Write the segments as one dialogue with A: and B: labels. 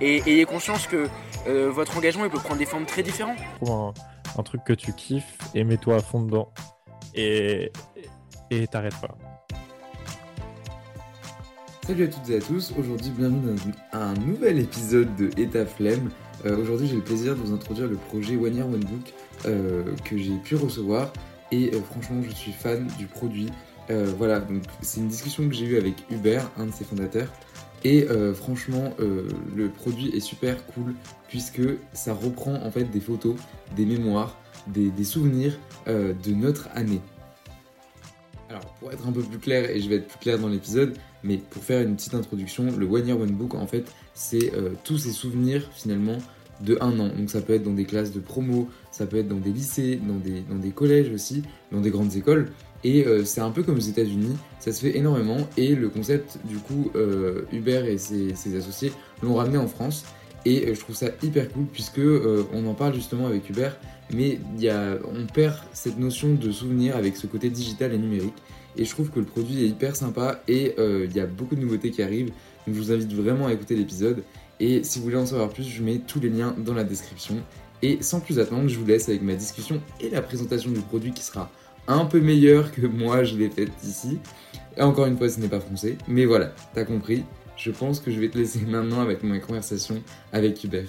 A: et ayez conscience que euh, votre engagement il peut prendre des formes très différentes.
B: Trouve un, truc que tu kiffes et mets-toi à fond dedans. Et et t'arrêtes pas.
C: Salut à toutes et à tous, aujourd'hui bienvenue dans un nouvel épisode de État Flemme. Euh, aujourd'hui j'ai le plaisir de vous introduire le projet One Year One Book euh, que j'ai pu recevoir et franchement je suis fan du produit. voilà, donc c'est une discussion que j'ai eue avec Hubert, un de ses fondateurs, et euh, franchement, euh, le produit est super cool puisque ça reprend en fait des photos, des mémoires, des, souvenirs euh, de notre année. Alors pour être un peu plus clair, et je vais être plus clair dans l'épisode, mais pour faire une petite introduction, le One Year One Book en fait c'est tous ces souvenirs finalement de un an. Donc ça peut être dans des classes de promo, ça peut être dans des lycées, dans des, dans des collèges aussi, dans des grandes écoles. Et euh, c'est un peu comme aux États-Unis, ça se fait énormément. Et le concept, du coup, euh, Uber et ses, associés l'ont ramené en France. Et euh, je trouve ça hyper cool puisque on en parle justement avec Uber, mais on perd cette notion de souvenir avec ce côté digital et numérique. Et je trouve que le produit est hyper sympa et il y a beaucoup de nouveautés qui arrivent. Donc je vous invite vraiment à écouter l'épisode. Et si vous voulez en savoir plus, je mets tous les liens dans la description. Et sans plus attendre, je vous laisse avec ma discussion et la présentation du produit qui sera un peu meilleur que moi je l'ai fait ici. Encore une fois, ce n'est pas français, mais voilà, t'as compris. Je pense que je vais te laisser maintenant avec ma conversation avec Hubert.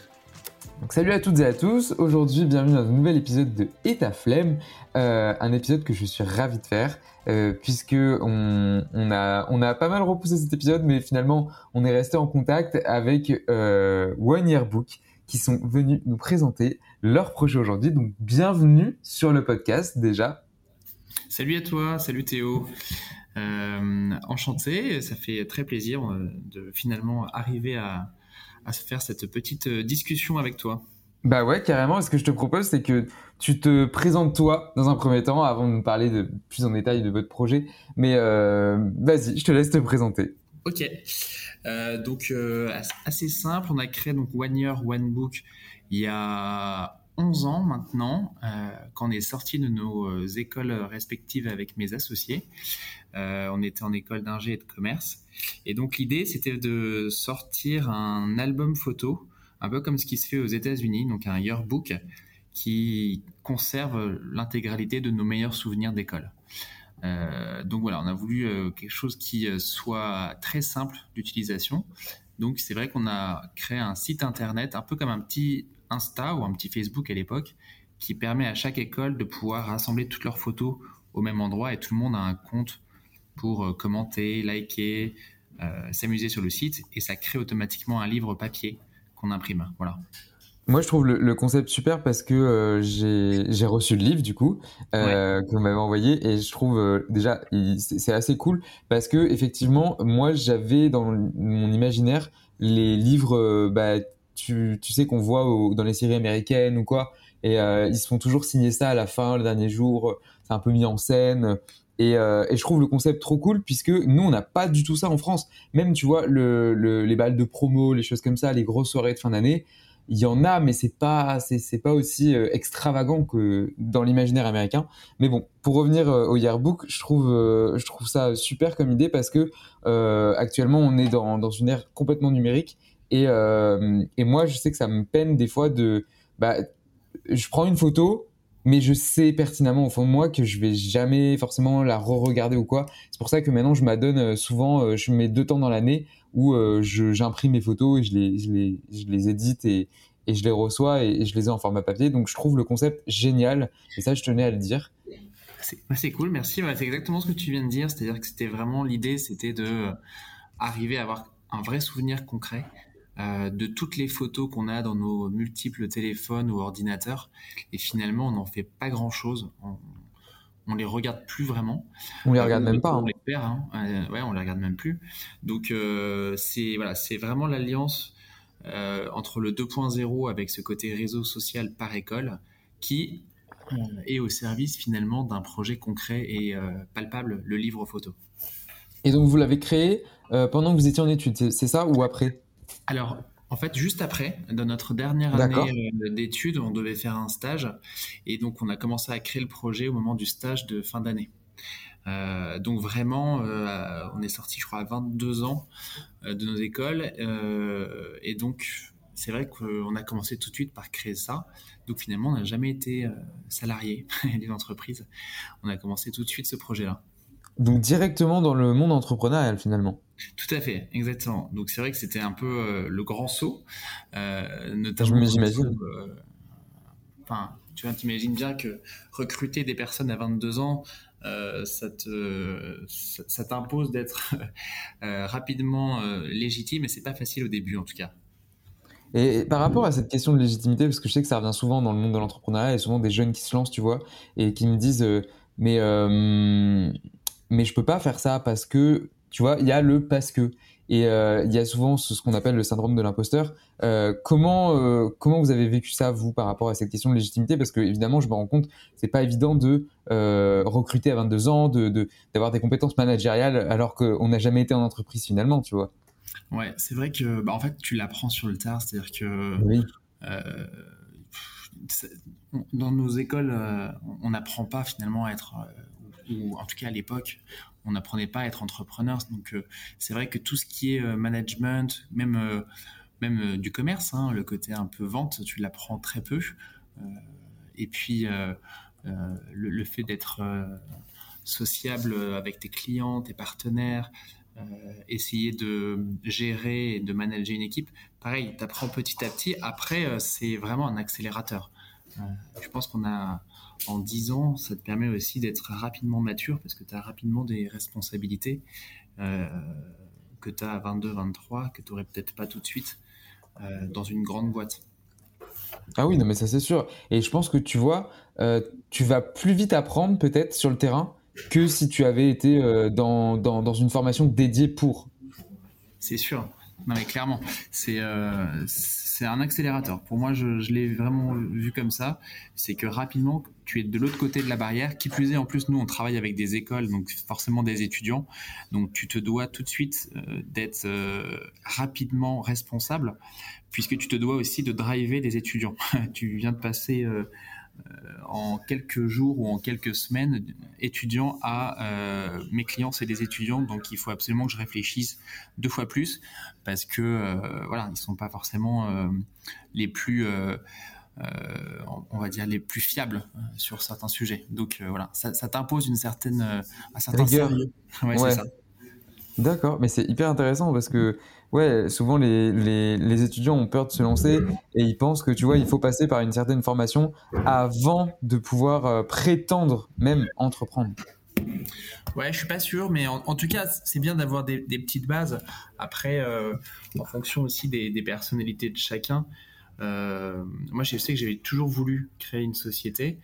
D: Salut à toutes et à tous, aujourd'hui bienvenue dans un nouvel épisode de Et flemme, euh, un épisode que je suis ravi de faire euh, puisque on, a, on a pas mal repoussé cet épisode mais finalement on est resté en contact avec euh, One Year Book qui sont venus nous présenter leur projet aujourd'hui. Donc bienvenue sur le podcast déjà.
E: Salut à toi, salut Théo. Euh, enchanté, ça fait très plaisir euh, de finalement arriver à, à faire cette petite euh, discussion avec toi.
D: Bah ouais, carrément. ce que je te propose, c'est que tu te présentes toi dans un premier temps avant de nous parler de plus en détail de votre projet. Mais vas-y, je te laisse te présenter.
E: Ok. donc assez simple, on a créé donc One Year One Book il y a 11 ans maintenant, euh, quand on est sorti de nos euh, écoles respectives avec mes associés. Euh, on était en école d'ingé et de commerce. Et donc l'idée, c'était de sortir un album photo, un peu comme ce qui se fait aux États-Unis, donc un yearbook qui conserve l'intégralité de nos meilleurs souvenirs d'école. donc voilà, on a voulu quelque chose qui soit très simple d'utilisation. Donc c'est vrai qu'on a créé un site internet, un peu comme un petit Insta ou un petit Facebook à l'époque qui permet à chaque école de pouvoir rassembler toutes leurs photos au même endroit et tout le monde a un compte pour euh, commenter, liker, euh, s'amuser sur le site et ça crée automatiquement un livre papier qu'on imprime. Voilà.
D: Moi, je trouve le, concept super parce que euh, j'ai reçu le livre du coup que vous m'avez envoyé et je trouve déjà c'est assez cool parce que effectivement moi j'avais dans mon imaginaire les livres bah, tu, sais qu'on voit dans les séries américaines ou quoi, et euh, ils se font toujours signer ça à la fin, le dernier jour, c'est un peu mis en scène. Et, euh, et, je trouve le concept trop cool puisque nous, on n'a pas du tout ça en France. Même, tu vois, le, les balles de promo, les choses comme ça, les grosses soirées de fin d'année, il y en a, mais c'est pas, pas aussi euh, extravagant que dans l'imaginaire américain. Mais bon, pour revenir au yearbook, je trouve, je trouve ça super comme idée parce que actuellement, on est dans, dans une ère complètement numérique et, euh, et moi, je sais que ça me peine des fois de. Bah, je prends une photo, mais je sais pertinemment au fond de moi que je vais jamais forcément la re-regarder ou quoi. C'est pour ça que maintenant je m'adonne euh, souvent, euh, je mets deux temps dans l'année où j'imprime mes photos et je les, je les, je les édite et, et je les reçois et, je les ai en format papier. Donc je trouve le concept génial et ça je tenais à le dire.
E: C'est cool, merci. c'est exactement ce que tu viens de dire, c'est-à-dire que c'était vraiment l'idée, c'était de euh, arriver à avoir un vrai souvenir concret de toutes les photos qu'on a dans nos multiples téléphones ou ordinateurs. Et finalement, on n'en fait pas grand-chose. On, on les regarde plus vraiment.
D: On les regarde même pas.
E: On les perd, hein. euh, ouais, on les regarde même plus. Donc c'est voilà, c'est vraiment l'alliance entre le 2.0 avec ce côté réseau social par école qui est au service finalement d'un projet concret et palpable, le livre photo.
D: Et donc vous l'avez créé pendant que vous étiez en études, c'est ça ou après?
E: Alors, en fait, juste après, dans notre dernière année euh, d'études, on devait faire un stage. Et donc, on a commencé à créer le projet au moment du stage de fin d'année. Euh, donc vraiment, euh, on est sorti, je crois, à 22 ans de nos écoles. et donc, c'est vrai qu'on a commencé tout de suite par créer ça. Donc finalement, on n'a jamais été salarié d'une entreprise. On a commencé tout de suite ce projet-là.
D: Donc directement dans le monde entrepreneurial finalement.
E: Tout à fait, exactement. Donc c'est vrai que c'était un peu euh, le grand saut, euh, notamment.
D: J'imagine.
E: Euh, enfin, tu vois, t'imagines bien que recruter des personnes à 22 ans, ça te, ça, t'impose d'être rapidement légitime, et c'est pas facile au début en tout cas.
D: Et par rapport à cette question de légitimité, parce que je sais que ça revient souvent dans le monde de l'entrepreneuriat, et souvent des jeunes qui se lancent, tu vois, et qui me disent, mais mais je peux pas faire ça parce que tu vois, il y a le parce que. Et euh, il y a souvent ce, qu'on appelle le syndrome de l'imposteur. Euh, comment euh, comment vous avez vécu ça vous par rapport à cette question de légitimité? Parce que évidemment, je me rends compte, c'est pas évident de recruter à 22 ans, de d'avoir des compétences managériales alors qu'on n'a jamais été en entreprise finalement, tu vois.
E: Ouais, c'est vrai que bah, en fait, tu l'apprends sur le tard, c'est-à-dire que
D: oui.
E: dans nos écoles, on n'apprend pas finalement à être ou en tout cas à l'époque, on n'apprenait pas à être entrepreneur. Donc euh, c'est vrai que tout ce qui est euh, management, même euh, même du commerce, hein, le côté un peu vente, tu l'apprends très peu. et puis le, fait d'être sociable avec tes clients, tes partenaires, essayer de gérer et de manager une équipe, pareil, tu apprends petit à petit. Après, c'est vraiment un accélérateur. Je pense qu'on a en 10 ans, ça te permet aussi d'être rapidement mature parce que tu as rapidement des responsabilités euh, que tu as à 22, 23, que tu n'aurais peut-être pas tout de suite euh, dans une grande boîte.
D: Ah oui, non, mais ça c'est sûr. Et je pense que tu vois, euh, tu vas plus vite apprendre peut-être sur le terrain que si tu avais été dans, dans, dans, une formation dédiée pour.
E: C'est sûr. Non mais clairement, c'est c'est un accélérateur. Pour moi, je, l'ai vraiment vu comme ça. C'est que rapidement, tu es de l'autre côté de la barrière. Qui plus est, en plus, nous, on travaille avec des écoles, donc forcément des étudiants. Donc, tu te dois tout de suite euh, d'être euh, rapidement responsable, puisque tu te dois aussi de driver des étudiants. tu viens de passer euh, euh, en quelques jours ou en quelques semaines étudiant à euh, mes clients c'est des étudiants donc il faut absolument que je réfléchisse deux fois plus parce que euh, voilà ils sont pas forcément les plus on va dire les plus fiables sur certains sujets. Donc voilà ça, t'impose une certaine un certain
D: sérieux. Ouais, D'accord, mais c'est hyper intéressant parce que ouais, souvent les, les, étudiants ont peur de se lancer et ils pensent que tu vois, il faut passer par une certaine formation avant de pouvoir euh, prétendre même entreprendre.
E: Ouais, je suis pas sûr, mais en, tout cas, c'est bien d'avoir des, petites bases. Après, euh, en fonction aussi des, des, personnalités de chacun. Euh, moi, je sais que j'avais toujours voulu créer une société.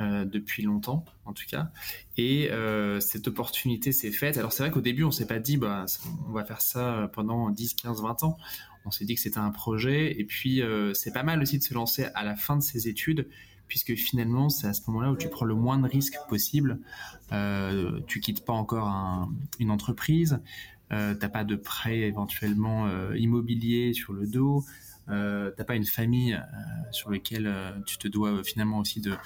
E: Euh, depuis longtemps, en tout cas. Et euh, cette opportunité s'est faite. Alors c'est vrai qu'au début, on s'est pas dit, bah, on va faire ça pendant 10, 15, 20 ans. On s'est dit que c'était un projet. Et puis, euh, c'est pas mal aussi de se lancer à la fin de ses études, puisque finalement, c'est à ce moment-là où tu prends le moins de risques possible. Tu quittes pas encore un, une entreprise. T'as pas de prêt éventuellement immobilier sur le dos. Euh, t'as pas une famille sur laquelle tu te dois finalement aussi de,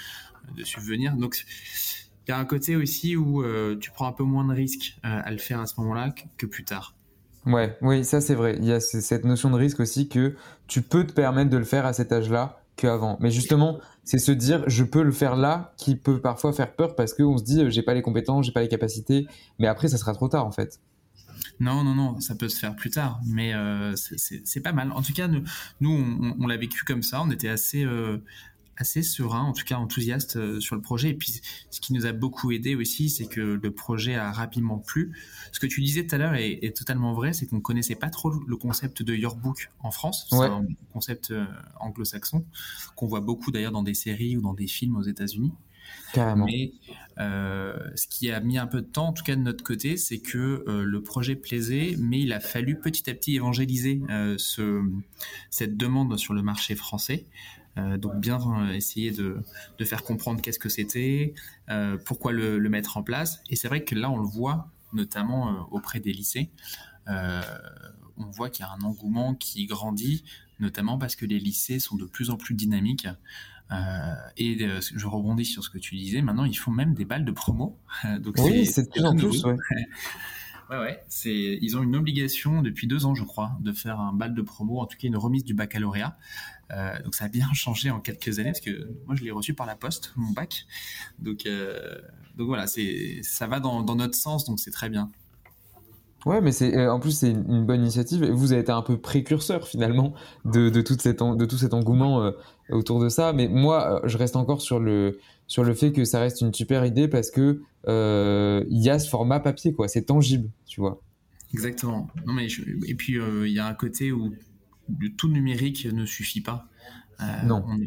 E: subvenir. Donc, il y a un côté aussi où euh, tu prends un peu moins de risques euh, à le faire à ce moment-là que, plus tard.
D: Ouais, oui, ça c'est vrai. Il y a cette notion de risque aussi que tu peux te permettre de le faire à cet âge-là qu'avant. Mais justement, c'est se dire je peux le faire là qui peut parfois faire peur parce qu'on se dit j'ai pas les compétences, j'ai pas les capacités, mais après ça sera trop tard en fait.
E: Non, non, non, ça peut se faire plus tard, mais euh, c'est pas mal. En tout cas, nous, nous on, on l'a vécu comme ça, on était assez, euh, assez serein, en tout cas enthousiaste euh, sur le projet. Et puis, ce qui nous a beaucoup aidé aussi, c'est que le projet a rapidement plu. Ce que tu disais tout à l'heure est, est, totalement vrai, c'est qu'on connaissait pas trop le concept de Your Book en France. C'est un concept euh, anglo-saxon qu'on voit beaucoup d'ailleurs dans des séries ou dans des films aux États-Unis.
D: Carrément.
E: Mais euh, ce qui a mis un peu de temps, en tout cas de notre côté, c'est que euh, le projet plaisait, mais il a fallu petit à petit évangéliser euh, ce, cette demande sur le marché français. Donc bien essayer de, faire comprendre qu'est-ce que c'était, pourquoi le, mettre en place. Et c'est vrai que là, on le voit, notamment auprès des lycées. on voit qu'il y a un engouement qui grandit, notamment parce que les lycées sont de plus en plus dynamiques. Euh, et euh, je rebondis sur ce que tu disais. Maintenant, ils font même des balles de promo.
D: Donc oui, c'est de plus en plus. Ouais.
E: ouais, ouais. C'est, ils ont une obligation depuis deux ans, je crois, de faire un bal de promo, en tout cas une remise du baccalauréat. Euh, donc ça a bien changé en quelques années parce que moi je l'ai reçu par la poste, mon bac. Donc, euh, donc voilà, c'est, ça va dans, dans notre sens, donc c'est très bien.
D: Ouais, mais c'est en plus c'est une bonne initiative. Vous avez été un peu précurseur finalement de, de, toute cette, de tout cet engouement euh, autour de ça. Mais moi, je reste encore sur le sur le fait que ça reste une super idée parce que euh, il y a ce format papier quoi. C'est tangible, tu vois.
E: Exactement. Non mais je... et puis il y a un côté où le tout numérique ne suffit pas.
D: Euh, non.
E: On,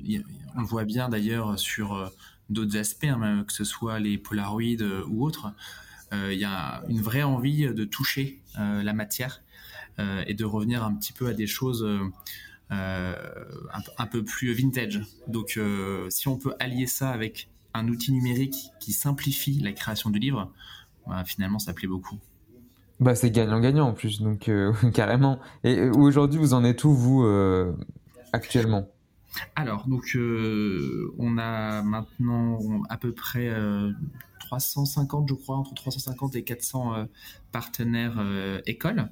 E: on, le voit bien d'ailleurs sur d'autres aspects, hein, que ce soit les Polaroids ou autres il euh, y a une vraie envie de toucher euh, la matière euh, et de revenir un petit peu à des choses un, un, peu plus vintage. Donc si on peut allier ça avec un outil numérique qui simplifie la création du livre, bah, finalement ça plaît beaucoup.
D: Bah c'est gagnant-gagnant en plus, donc euh, carrément. Et aujourd'hui, vous en êtes où, vous, euh, actuellement?
E: Alors, donc, on a maintenant à peu près 350, je crois, entre 350 et 400 euh, partenaires euh, écoles.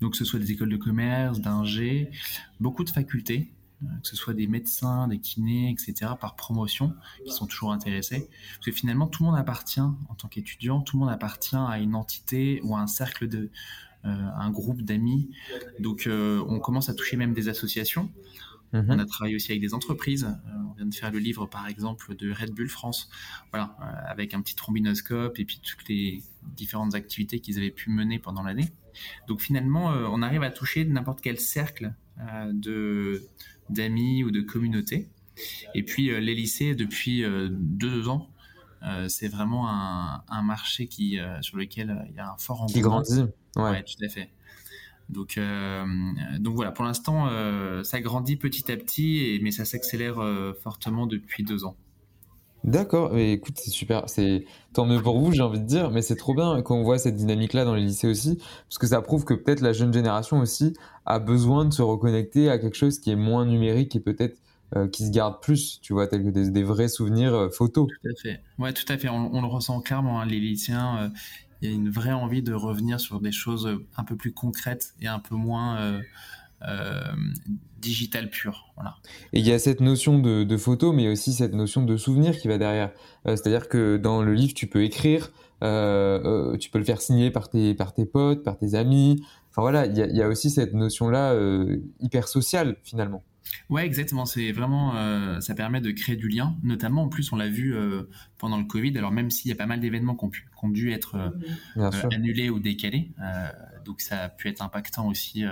E: Donc, que ce soit des écoles de commerce, d'ingé, beaucoup de facultés, euh, que ce soit des médecins, des kinés, etc., par promotion, qui sont toujours intéressés. Parce que finalement, tout le monde appartient, en tant qu'étudiant, tout le monde appartient à une entité ou à un cercle de, un groupe d'amis. Donc, on commence à toucher même des associations. Mmh. On a travaillé aussi avec des entreprises. Euh, on vient de faire le livre, par exemple, de Red Bull France, voilà, euh, avec un petit trombinoscope et puis toutes les différentes activités qu'ils avaient pu mener pendant l'année. Donc finalement, euh, on arrive à toucher n'importe quel cercle de d'amis ou de communautés. Et puis les lycées, depuis deux ans, c'est vraiment un, un, marché qui sur lequel il y a un fort engouement.
D: Qui grandit.
E: Ouais. ouais, tout à fait. Donc, euh, donc voilà, pour l'instant, euh, ça grandit petit à petit, et, mais ça s'accélère euh, fortement depuis deux ans.
D: D'accord, écoute, c'est super, c'est tant mieux pour vous, j'ai envie de dire, mais c'est trop bien qu'on voit cette dynamique-là dans les lycées aussi, parce que ça prouve que peut-être la jeune génération aussi a besoin de se reconnecter à quelque chose qui est moins numérique et peut-être euh, qui se garde plus, tu vois, tel que des, des vrais souvenirs euh, photos.
E: Tout à fait. Ouais, tout à fait. On, on le ressent clairement. Hein, les lycéens, il y a une vraie envie de revenir sur des choses un peu plus concrètes et un peu moins euh, euh, digital pur. Voilà.
D: Et il y a cette notion de, de, photo, mais aussi cette notion de souvenir qui va derrière. Euh, C'est-à-dire que dans le livre, tu peux écrire, euh, euh, tu peux le faire signer par tes, par tes potes, par tes amis. Enfin voilà, il y a, aussi cette notion-là hyper sociale finalement.
E: Ouais, exactement. C'est vraiment, euh, ça permet de créer du lien. Notamment, en plus, on l'a vu euh, pendant le Covid. Alors même s'il y a pas mal d'événements qui ont, dû être euh, annulés ou décalés, donc ça a pu être impactant aussi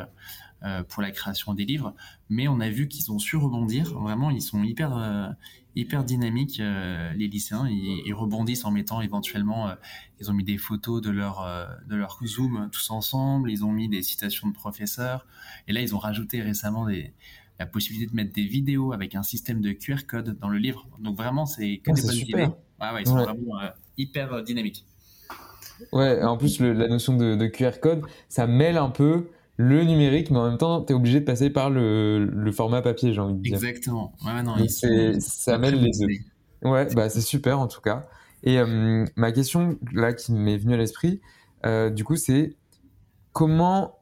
E: pour la création des livres. Mais on a vu qu'ils ont su rebondir. Vraiment, ils sont hyper, hyper dynamiques. les lycéens, ils, ils, rebondissent en mettant éventuellement, ils ont mis des photos de leur, de leur Zoom tous ensemble. Ils ont mis des citations de professeurs. Et là, ils ont rajouté récemment des la possibilité de mettre des vidéos avec un système de QR code dans le livre. Donc vraiment, c'est que
D: oh,
E: des bonnes
D: super.
E: idées. Ah ouais, ils sont ouais. vraiment euh, hyper euh, dynamiques.
D: Ouais, en plus, le, la notion de, de, QR code, ça mêle un peu le numérique, mais en même temps, tu es obligé de passer par le, le format papier, j'ai envie de dire.
E: Exactement. Ouais, non,
D: Donc ça mêle les deux. Ouais, bah c'est super en tout cas. Et euh, ma question là qui m'est venue à l'esprit, euh, du coup, c'est comment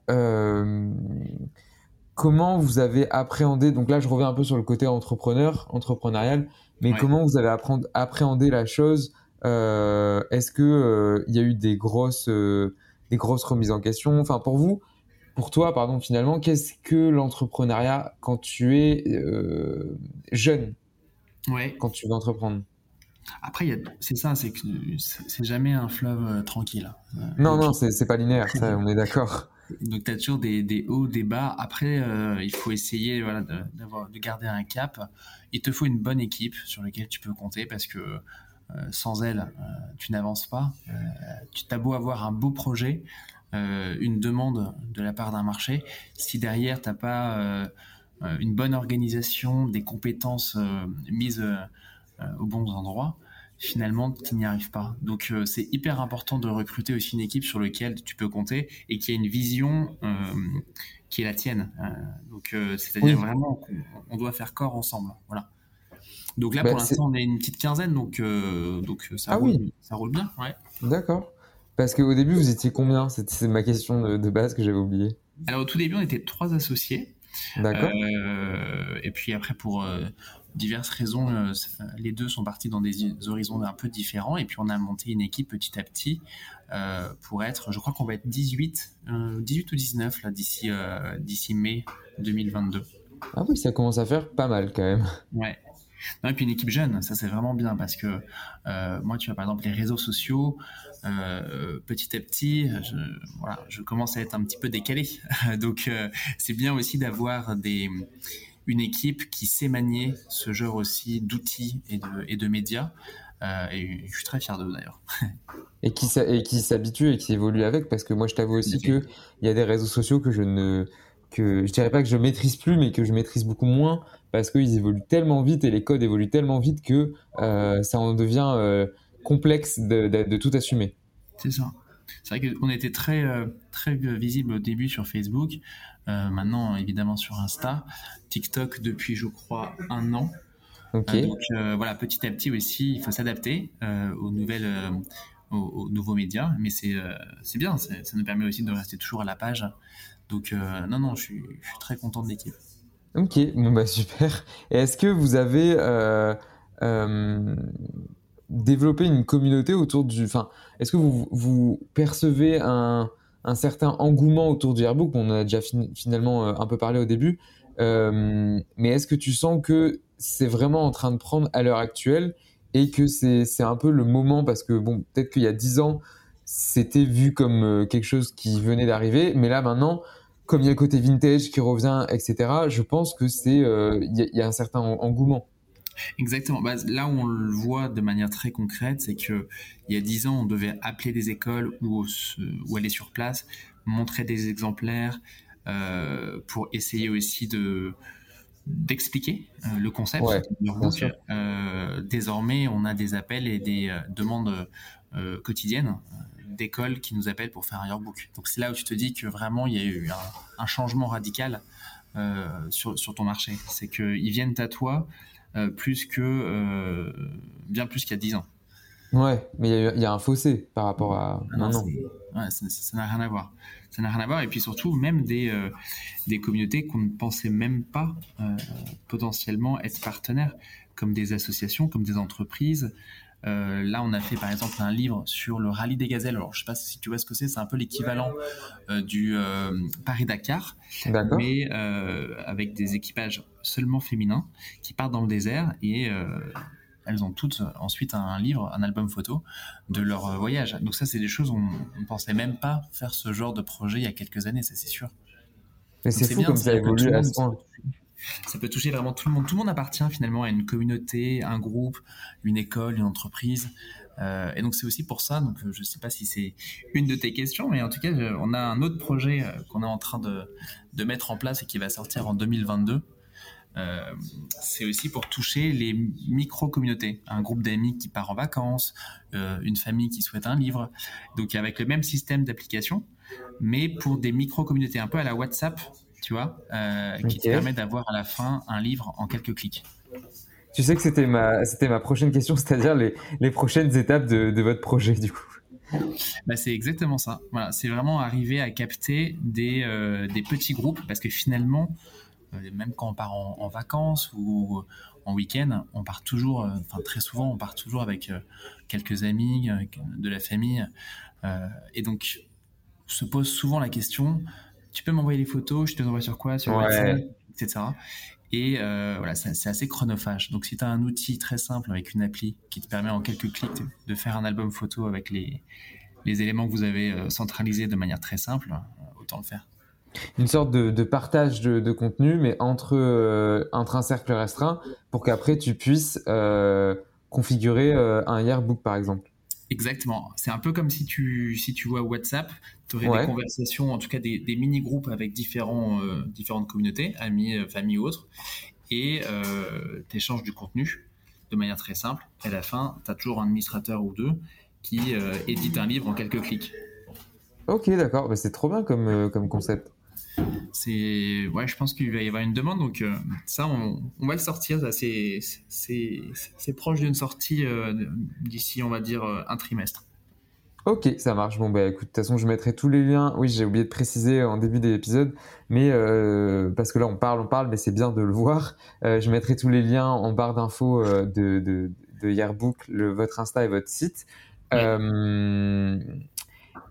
D: comment vous avez appréhendé, donc là je reviens un peu sur le côté entrepreneur, entrepreneurial, mais ouais. comment vous avez appréhendé la chose euh, Est-ce que il euh, y a eu des grosses, euh, des grosses remises en question? Enfin, pour vous, pour toi, pardon, finalement, qu'est-ce que l'entrepreneuriat quand tu es jeune?
E: Ouais.
D: Quand tu veux entreprendre?
E: Après, c'est ça, c'est que c'est jamais un fleuve tranquille.
D: Euh, non, non, c'est pas linéaire, ça, on est d'accord.
E: Donc, tu as toujours des, hauts, des bas. Après, euh, il faut essayer de, de, garder un cap. Il te faut une bonne équipe sur laquelle tu peux compter parce que sans elle, tu n'avances pas. tu as beau avoir un beau projet, une demande de la part d'un marché, si derrière, tu n'as pas une bonne organisation, des compétences mises aux bons endroits, finalement, tu n'y arrives pas. Donc, euh, c'est hyper important de recruter aussi une équipe sur laquelle tu peux compter et qui a une vision euh, qui est la tienne. Euh, donc, c'est-à-dire vraiment qu'on doit faire corps ensemble. Voilà. Donc là, bah, pour l'instant, on est une petite quinzaine, donc, donc ça, ah roule, ça roule bien. Ouais.
D: D'accord. Parce qu'au début, vous étiez combien? C'est ma question de, de base que j'avais oubliée.
E: Alors, au tout début, on était trois associés.
D: D'accord.
E: et puis après, pour diverses raisons, euh, les deux sont partis dans des horizons un peu différents et puis on a monté une équipe petit à petit euh, pour être, je crois qu'on va être 18, 18 euh, ou 19 là d'ici d'ici mai 2022.
D: Ah oui, ça commence à faire pas mal quand même.
E: Ouais. et puis une équipe jeune, ça c'est vraiment bien parce que moi, tu vois, par exemple, les réseaux sociaux, petit à petit, je, voilà, je commence à être un petit peu décalé. Donc, c'est bien aussi d'avoir des, une équipe qui sait manier ce genre aussi d'outils et de, et de médias. Euh, et je suis très fier d'eux d'ailleurs.
D: et qui, et qui s'habitue et qui évolue avec, parce que moi je t'avoue aussi qu'il y a des réseaux sociaux que je ne. que je dirais pas que je maîtrise plus, mais que je maîtrise beaucoup moins, parce qu'ils évoluent tellement vite et les codes évoluent tellement vite que euh, ça en devient euh, complexe de, de, tout assumer.
E: C'est ça. C'est vrai qu'on était très, très visible au début sur Facebook. Euh, maintenant, évidemment, sur Insta, TikTok depuis, je crois, un an.
D: Okay.
E: Euh, donc euh, voilà, petit à petit aussi, il faut s'adapter aux nouvelles, aux, nouveaux médias, mais c'est c'est bien, ça nous permet aussi de rester toujours à la page. Donc non, non, je suis, je suis très content de l'équipe.
D: Ok, bon bah super. Et est-ce que vous avez développé une communauté autour du, enfin, est-ce que vous, percevez un certain engouement autour du airbook. On a déjà finalement euh, un peu parlé au début. Euh, mais est-ce que tu sens que c'est vraiment en train de prendre à l'heure actuelle et que c'est un peu le moment? Parce que bon, peut-être qu'il y a dix ans, c'était vu comme euh, quelque chose qui venait d'arriver, mais là maintenant, comme il y a le côté vintage qui revient, etc., je pense que c'est il y, a un certain engouement.
E: Exactement. Bah, là où on le voit de manière très concrète, c'est que il y a dix ans, on devait appeler des écoles ou, ou aller sur place, montrer des exemplaires euh, pour essayer aussi de d'expliquer euh, le concept. Euh, désormais, on a des appels et des demandes quotidiennes d'écoles qui nous appellent pour faire un yearbook. Donc c'est là où tu te dis que vraiment il y a eu un, un changement radical sur, sur ton marché. C'est qu'ils viennent à toi euh, plus que euh, bien plus qu'il y a 10 ans.
D: Ouais, mais il y, a un fossé par rapport à
E: ah maintenant. Ouais, ça n'a rien à voir. Ça n'a rien à voir. Et puis surtout, même des, euh, des communautés qu'on ne pensait même pas potentiellement être partenaires, comme des associations, comme des entreprises, euh, là, on a fait par exemple un livre sur le rallye des gazelles. Alors, je sais pas si tu vois ce que c'est. C'est un peu l'équivalent euh, du euh, Paris-Dakar, mais avec des équipages seulement féminins qui partent dans le désert et elles ont toutes ensuite un, livre, un album photo de leur voyage. Donc ça, c'est des choses on ne pensait même pas faire ce genre de projet il y a quelques années, ça c'est sûr.
D: Mais c'est fou comme ça évolue à ce point
E: ça peut toucher vraiment tout le monde. Tout le monde appartient finalement à une communauté, un groupe, une école, une entreprise. Euh, et donc c'est aussi pour ça, donc euh, je ne sais pas si c'est une de tes questions, mais en tout cas on a un autre projet euh, qu'on est en train de, mettre en place et qui va sortir en 2022. c'est aussi pour toucher les micro-communautés, un groupe d'amis qui part en vacances, une famille qui souhaite un livre, donc avec le même système d'application, mais pour des micro-communautés, un peu à la WhatsApp, tu vois, euh, qui te permet d'avoir à la fin un livre en quelques clics.
D: Tu sais que c'était ma, c'était ma prochaine question, c'est-à-dire les, les, prochaines étapes de, de, votre projet, du coup.
E: Bah, c'est exactement ça. Voilà, c'est vraiment arriver à capter des, euh, des petits groupes, parce que finalement, euh, même quand on part en, vacances ou en week-end, on part toujours, enfin très souvent, on part toujours avec quelques amis, de la famille. et donc, se pose souvent la question tu peux m'envoyer les photos, je te les envoie sur quoi Sur WhatsApp, etc. Et euh, voilà, c'est assez chronophage. Donc, si tu as un outil très simple avec une appli qui te permet en quelques clics de faire un album photo avec les, les éléments que vous avez euh, centralisés de manière très simple, euh, autant le faire.
D: Une sorte de, partage de, contenu, mais entre, entre un cercle restreint, pour qu'après tu puisses configurer un yearbook, par exemple.
E: Exactement. C'est un peu comme si tu, si tu vois WhatsApp, tu aurais des conversations, en tout cas des, mini-groupes avec différents, euh, différentes communautés, amis, euh, familles ou autres, et euh, tu échanges du contenu de manière très simple. Et à la fin, tu as toujours un administrateur ou deux qui édite un livre en quelques clics.
D: Ok, d'accord. Bah, c'est trop bien comme, comme concept
E: c'est ouais je pense qu'il va y avoir une demande donc euh, ça on, va le sortir c'est c'est proche d'une sortie euh, d'ici on va dire euh, un trimestre
D: Ok, ça marche. Bon, bah écoute, de toute façon, je mettrai tous les liens. Oui, j'ai oublié de préciser en début de l'épisode, mais parce que là, on parle, on parle, mais c'est bien de le voir. je mettrai tous les liens en barre d'infos de, de, de, Yearbook, le, votre Insta et votre site.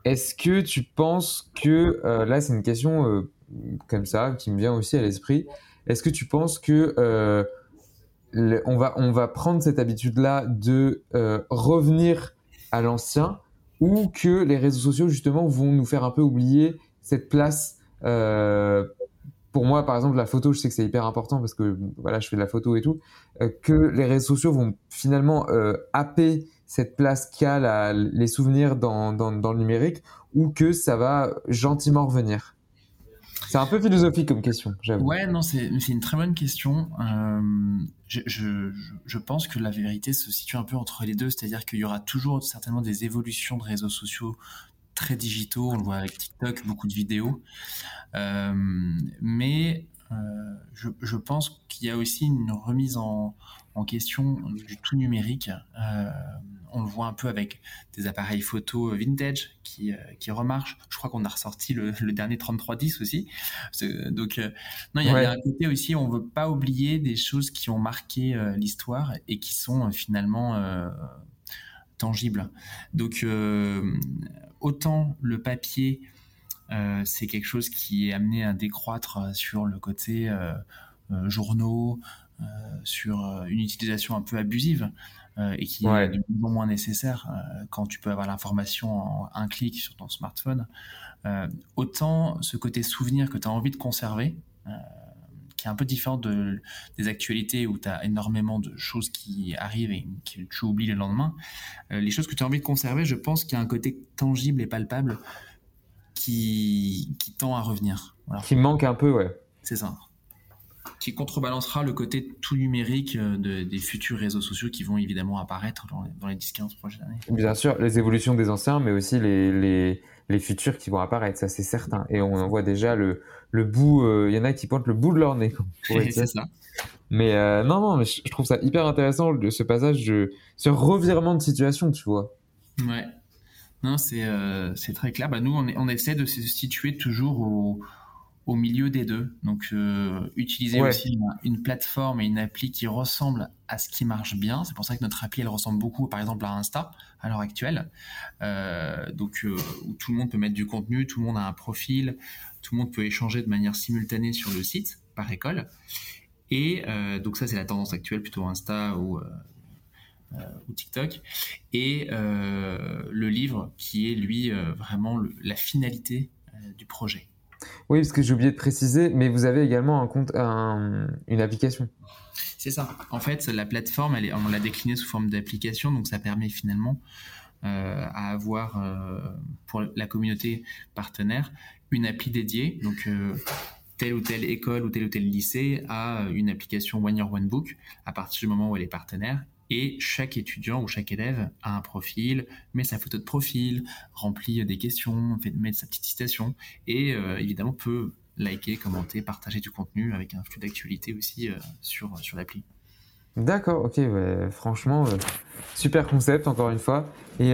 D: Est-ce que tu penses que, euh, là c'est une question euh, comme ça qui me vient aussi à l'esprit, est-ce que tu penses que euh, on, va, on va prendre cette habitude-là de revenir à l'ancien ou que les réseaux sociaux justement vont nous faire un peu oublier cette place pour moi, par exemple, la photo, je sais que c'est hyper important parce que voilà, je fais de la photo et tout, que les réseaux sociaux vont finalement happer cette place qu'a les souvenirs dans, le numérique ou que ça va gentiment revenir? C'est un peu philosophique comme question, j'avoue.
E: Ouais, non, c'est une très bonne question. Euh, je, pense que la vérité se situe un peu entre les deux, c'est-à-dire qu'il y aura toujours certainement des évolutions de réseaux sociaux très digitaux, on le voit avec TikTok, beaucoup de vidéos. Euh, mais euh, je, je, pense qu'il y a aussi une remise en, en question du tout numérique. Euh, on le voit un peu avec des appareils photo vintage qui, euh, qui remarchent. Je crois qu'on a ressorti le, dernier 3310 aussi. Donc, euh, non, il y, a un côté aussi, on veut pas oublier des choses qui ont marqué l'histoire et qui sont finalement tangibles. Donc, autant le papier, c'est quelque chose qui est amené à décroître sur le côté journaux, sur une utilisation un peu abusive. Euh, et qui est de moins moins nécessaire euh, quand tu peux avoir l'information en un clic sur ton smartphone. Euh, autant ce côté souvenir que tu as envie de conserver, qui est un peu différent de, des actualités où tu as énormément de choses qui arrivent et que tu oublies le lendemain. les choses que tu as envie de conserver, je pense qu'il y a un côté tangible et palpable qui, qui tend à revenir.
D: Qui manque un peu, ouais.
E: C'est ça qui contrebalancera le côté tout numérique euh, des futurs réseaux sociaux qui vont évidemment apparaître dans les, 10-15 prochaines années.
D: Bien sûr, les évolutions des anciens, mais aussi les, les, futurs qui vont apparaître, ça c'est certain. Et on en voit déjà le, le bout, euh, il y en a qui pointent le bout de leur nez.
E: c'est ça.
D: Mais euh, non, non, mais je trouve ça hyper intéressant, ce passage, de, ce revirement de situation, tu vois.
E: Ouais. Non, c'est c'est très clair. Bah, nous, on, on essaie de se situer toujours au au milieu des deux. Donc, euh, utiliser aussi une, plateforme et une appli qui ressemble à ce qui marche bien. C'est pour ça que notre appli, elle ressemble beaucoup, par exemple, à Insta à l'heure actuelle. Euh, donc, euh, où tout le monde peut mettre du contenu, tout le monde a un profil, tout le monde peut échanger de manière simultanée sur le site par école. Et donc, ça, c'est la tendance actuelle, plutôt Insta ou ou TikTok, et le livre qui est lui vraiment la finalité du projet.
D: Oui, parce que j'ai oublié de préciser, mais vous avez également un compte, une application.
E: C'est ça. En fait, la plateforme, elle est, on l'a déclinée sous forme d'application, donc ça permet finalement euh, à avoir euh, pour la communauté partenaire une appli dédiée. Donc euh, telle ou telle école ou tel ou tel lycée a une application One Year One Book à partir du moment où elle est partenaire et chaque étudiant ou chaque élève a un profil, met sa photo de profil, remplit des questions, fait, met sa petite citation et euh, évidemment peut liker, commenter, partager du contenu avec un flux d'actualité aussi euh, sur, sur l'appli.
D: D'accord, ok, franchement, euh, super concept encore une fois. Et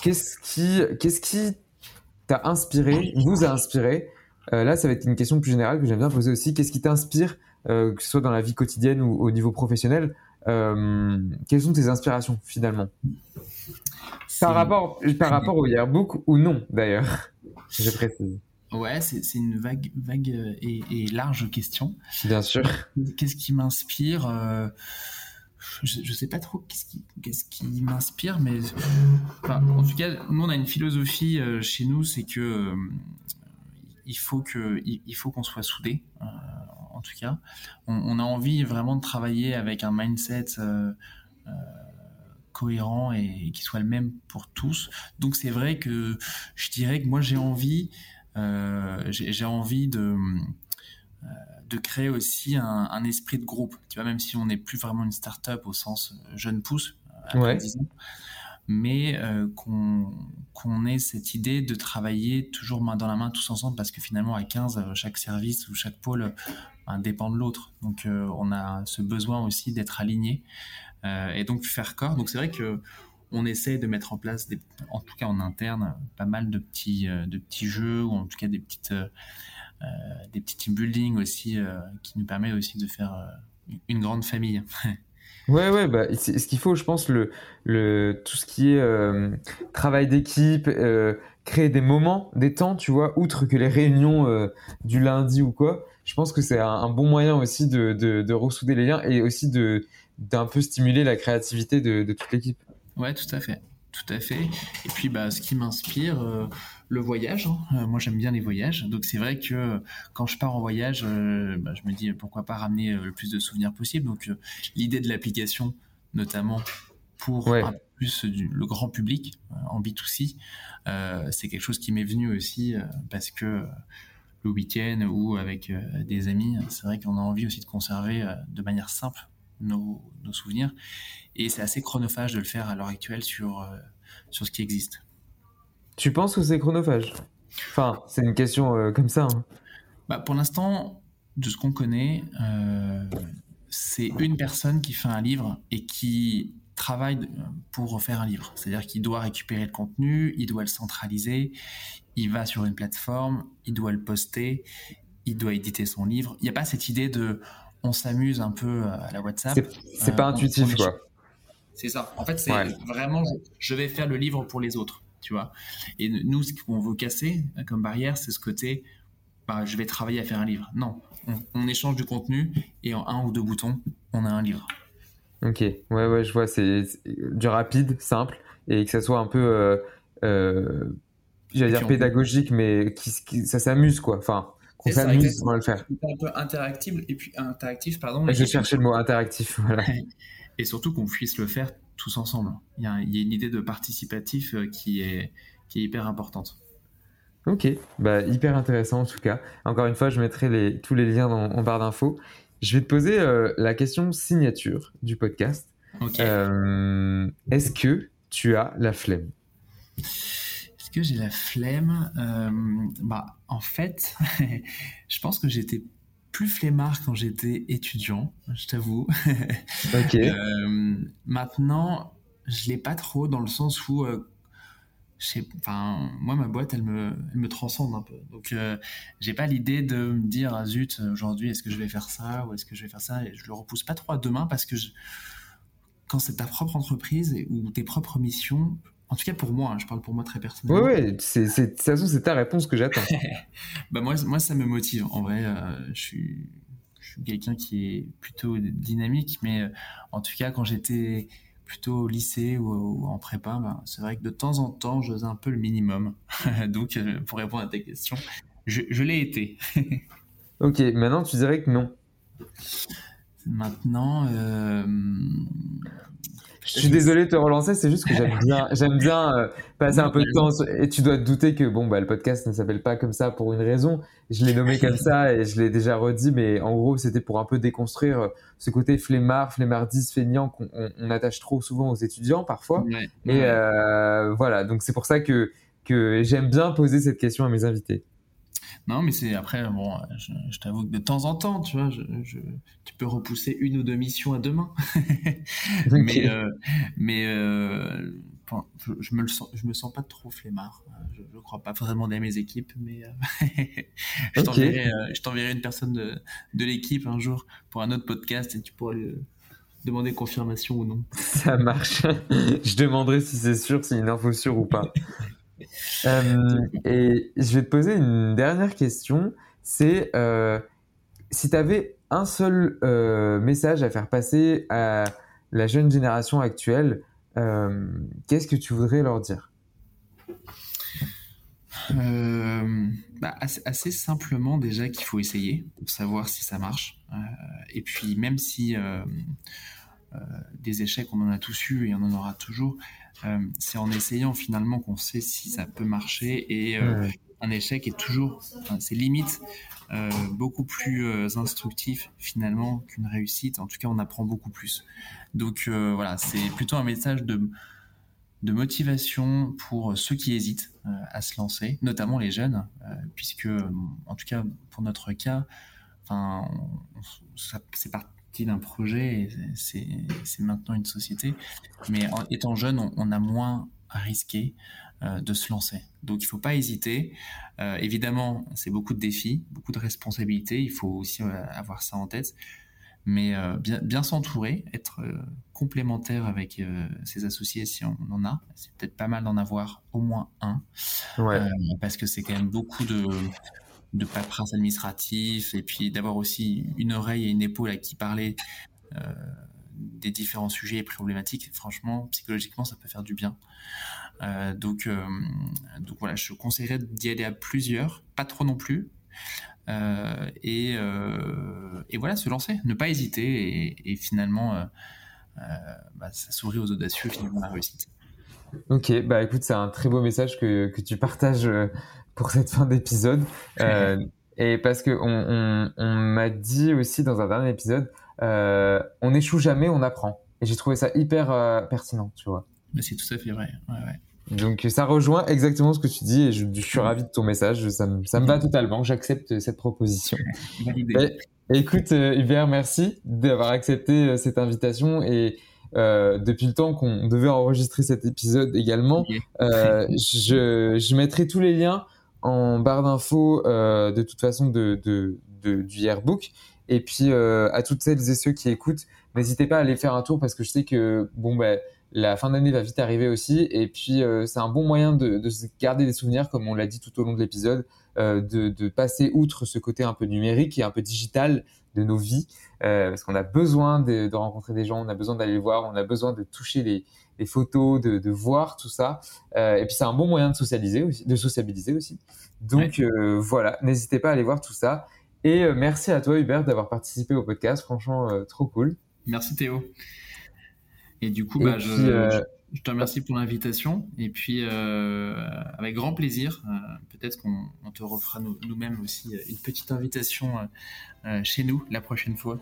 D: qu'est-ce qui qu'est-ce qui t'a inspiré, vous a inspiré Là, ça va être une question plus générale que j'aime bien poser aussi. Qu'est-ce qui t'inspire, que ce soit dans la vie quotidienne ou au niveau professionnel, euh, quelles sont tes inspirations finalement? Par rapport, par rapport au yearbook ou non, d'ailleurs, je précise.
E: Ouais, c'est une vague, vague et, et, large question.
D: Bien sûr.
E: Qu'est-ce qui m'inspire euh, je, ne sais pas trop qu'est-ce qui, m'inspire, mais en tout cas, nous on a une philosophie euh, chez nous, c'est que euh, il faut que il, faut qu'on soit soudés. en tout cas, on, on, a envie vraiment de travailler avec un mindset cohérent et, qui soit le même pour tous. Donc c'est vrai que je dirais que moi j'ai envie, euh, j'ai envie de euh, de créer aussi un, esprit de groupe. Tu vois, même si on n'est plus vraiment une start-up au sens euh, jeune pousse, après mais qu'on ait cette idée de travailler toujours main dans la main tous ensemble parce que finalement à 15 chaque service ou chaque pôle ben, dépend de l'autre donc on a ce besoin aussi d'être aligné euh, et donc faire corps. Donc c'est vrai que on essaie de mettre en place, en tout cas en interne, pas mal de petits, euh, de petits jeux ou en tout cas des petites, euh, des petits team building aussi qui nous permet aussi de faire une grande famille.
D: Ouais, ouais, bah, ce qu'il faut, je pense, le, le, tout ce qui est travail d'équipe, créer des moments, des temps, tu vois, outre que les réunions du lundi ou quoi, je pense que c'est un, bon moyen aussi de, de, de, ressouder les liens et aussi de, d'un peu stimuler la créativité de, toute l'équipe.
E: Ouais, tout à fait. Tout à fait. Et puis, bah, ce qui m'inspire, euh, le voyage. Hein. Euh, moi, j'aime bien les voyages. Donc, c'est vrai que quand je pars en voyage, euh, bah, je me dis pourquoi pas ramener le plus de souvenirs possible. Donc, l'idée de l'application, notamment pour plus le grand public en B2C, c'est quelque chose qui m'est venu aussi parce que le week-end ou avec des amis, c'est vrai qu'on a envie aussi de conserver de manière simple nos, souvenirs. Et c'est assez chronophage de le faire à l'heure actuelle sur, euh, sur ce qui existe.
D: Tu penses que c'est chronophage? Enfin, c'est une question euh, comme ça. Hein.
E: Bah, pour l'instant, de ce qu'on connaît, euh, c'est une personne qui fait un livre et qui travaille pour faire un livre. C'est-à-dire qu'il doit récupérer le contenu, il doit le centraliser, il va sur une plateforme, il doit le poster, il doit éditer son livre. Il n'y a pas cette idée de on s'amuse un peu à la WhatsApp.
D: C'est pas euh, intuitif, quoi.
E: C'est ça. En fait, c'est vraiment, je vais faire le livre pour les autres, tu vois. Et nous, ce qu'on veut casser comme barrière, c'est ce côté, bah, je vais travailler à faire un livre. Non, on, échange du contenu et en un ou deux boutons, on a un livre.
D: Ok, ouais, ouais, je vois, c'est du rapide, simple, et que ça soit un peu, euh, euh j'allais dire pédagogique, mais qui, ça s'amuse, quoi. Enfin, on s'amuse le faire.
E: Un peu interactif et puis interactif, pardon.
D: J'ai cherché le mot interactif, voilà.
E: et surtout qu'on puisse le faire tous ensemble. Il y, a, il y, a, une idée de participatif euh, qui est, qui est hyper importante.
D: Ok, bah, hyper intéressant en tout cas. Encore une fois, je mettrai les, tous les liens en barre d'infos. Je vais te poser euh, la question signature du podcast. Euh, est-ce que tu as la flemme?
E: Que j'ai la flemme euh, Bah, en fait, je pense que j'étais plus flemmard quand j'étais étudiant, je t'avoue. Ok. Euh, maintenant, je l'ai pas trop dans le sens où, euh, enfin, moi ma boîte, elle me, elle me transcende un peu. Donc, j'ai pas l'idée de me dire ah, zut, aujourd'hui, est-ce que je vais faire ça ou est-ce que je vais faire ça? Et je le repousse pas trop à demain parce que quand c'est ta propre entreprise ou tes propres missions, en tout cas pour moi, hein, je parle pour moi très personnellement.
D: Oui, ouais, c'est, de toute façon, c'est ta réponse que j'attends.
E: bah moi, moi, ça me motive. En vrai, euh, je suis, je suis quelqu'un qui est plutôt dynamique, mais euh, en tout cas, quand j'étais plutôt au lycée ou, en prépa, bah, c'est vrai que de temps en temps, je faisais un peu le minimum. Donc, euh, pour répondre à ta question, je, je l'ai été.
D: ok, maintenant tu dirais que non.
E: Maintenant,
D: je suis désolé de te relancer, c'est juste que j'aime bien, j'aime bien euh, passer un peu de temps. Et tu dois te douter que bon, bah, le podcast ne s'appelle pas comme ça pour une raison. Je l'ai nommé comme ça et je l'ai déjà redit, mais en gros, c'était pour un peu déconstruire euh, ce côté flemmard, flemmardise, feignant qu'on on, attache trop souvent aux étudiants parfois. et euh, voilà, donc c'est pour ça que, que j'aime bien poser cette question à mes invités.
E: Non, mais c'est après, bon, je, t'avoue que de temps en temps, tu vois, je, tu peux repousser une ou deux missions à demain. Mais, euh, mais euh, je, me le sens, je me sens pas trop flemmard. Je, je crois pas vraiment dans mes équipes, mais euh, je t'enverrai une personne de, de l'équipe un jour pour un autre podcast et tu pourras demander confirmation ou non.
D: Ça marche. je demanderai si c'est sûr, si une info sûre ou pas. Euh, et je vais te poser une dernière question. C'est euh, si tu avais un seul euh, message à faire passer à la jeune génération actuelle, qu'est-ce que tu voudrais leur dire?
E: Bah, assez, simplement déjà qu'il faut essayer pour savoir si ça marche. et puis même si des échecs on en a tous eu et on en aura toujours, c'est en essayant finalement qu'on sait si ça peut marcher et euh, un échec est toujours, c'est limite euh, beaucoup plus instructif finalement qu'une réussite. En tout cas, on apprend beaucoup plus. Donc voilà, c'est plutôt un message de de motivation pour ceux qui hésitent à se lancer, notamment les jeunes, puisque en tout cas pour notre cas, enfin, c'est pas d'un projet, c'est maintenant une société. Mais en étant jeune, on, a moins à risquer euh, de se lancer. Donc il faut pas hésiter. Euh, évidemment, c'est beaucoup de défis, beaucoup de responsabilités. Il faut aussi euh, avoir ça en tête. Mais bien, bien s'entourer, être complémentaire avec ses associés si on en a. C'est peut-être pas mal d'en avoir au moins un. parce que c'est quand même beaucoup de, de paperasse administratif et puis d'avoir aussi une oreille et une épaule à qui parler euh, des différents sujets et problématiques. Franchement, psychologiquement, ça peut faire du bien. Euh, donc, euh, donc voilà, je conseillerais d'y aller à plusieurs, pas trop non plus. Et, et, voilà, se lancer, ne pas hésiter et, finalement, bah, ça sourit aux audacieux finalement la réussite.
D: Ok, bah écoute, c'est un très beau message que, que tu partages pour cette fin d'épisode. Euh, et parce que on, on, m'a dit aussi dans un dernier épisode, euh, on n'échoue jamais, on apprend. Et j'ai trouvé ça hyper euh, pertinent, tu vois.
E: Mais c'est tout à fait vrai. Ouais, ouais.
D: Donc ça rejoint exactement ce que tu dis et je, suis ravi de ton message. Ça me, ça me va totalement. J'accepte cette proposition. Et, écoute, Hubert, merci d'avoir accepté cette invitation et euh, depuis le temps qu'on devait enregistrer cet épisode également. Euh, je, je mettrai tous les liens en barre d'infos euh, de toute façon de, du yearbook. Et puis euh, à toutes celles et ceux qui écoutent, n'hésitez pas à aller faire un tour parce que je sais que bon bah, la fin d'année va vite arriver aussi. Et puis euh, c'est un bon moyen de, de garder des souvenirs, comme on l'a dit tout au long de l'épisode, de, de, passer outre ce côté un peu numérique et un peu digital de nos vies, parce qu'on a besoin de, de, rencontrer des gens, on a besoin d'aller voir, on a besoin de toucher les, les photos, de, de, voir tout ça. Euh, et puis c'est un bon moyen de socialiser aussi, de sociabiliser aussi. Donc euh, voilà, n'hésitez pas à aller voir tout ça. Et euh, merci à toi Hubert d'avoir participé au podcast, franchement trop cool.
E: Merci Théo. Et du coup, bah, je, je, te remercie pour l'invitation. Et puis avec grand plaisir, peut-être qu'on te refera nous-mêmes aussi une petite invitation chez nous la prochaine fois.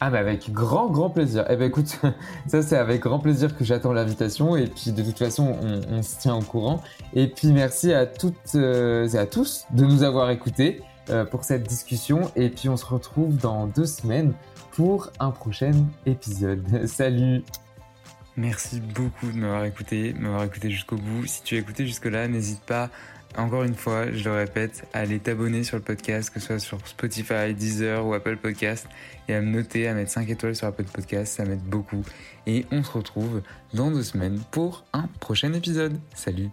D: Ah bah avec grand grand plaisir. Eh ben écoute, ça c'est avec grand plaisir que j'attends l'invitation et puis de toute façon on, se tient au courant. Et puis merci à toutes euh, et à tous de nous avoir écoutés euh, pour cette discussion et puis on se retrouve dans deux semaines pour un prochain épisode. Salut
C: Merci beaucoup de m'avoir écouté, m'avoir écouté jusqu'au bout. Si tu as écouté jusque-là, n'hésite pas encore une fois, je le répète, à aller t'abonner sur le podcast, que ce soit sur Spotify, Deezer ou Apple Podcast, et à me noter, à mettre 5 étoiles sur Apple Podcast, ça m'aide beaucoup. Et on se retrouve dans deux semaines pour un prochain épisode. Salut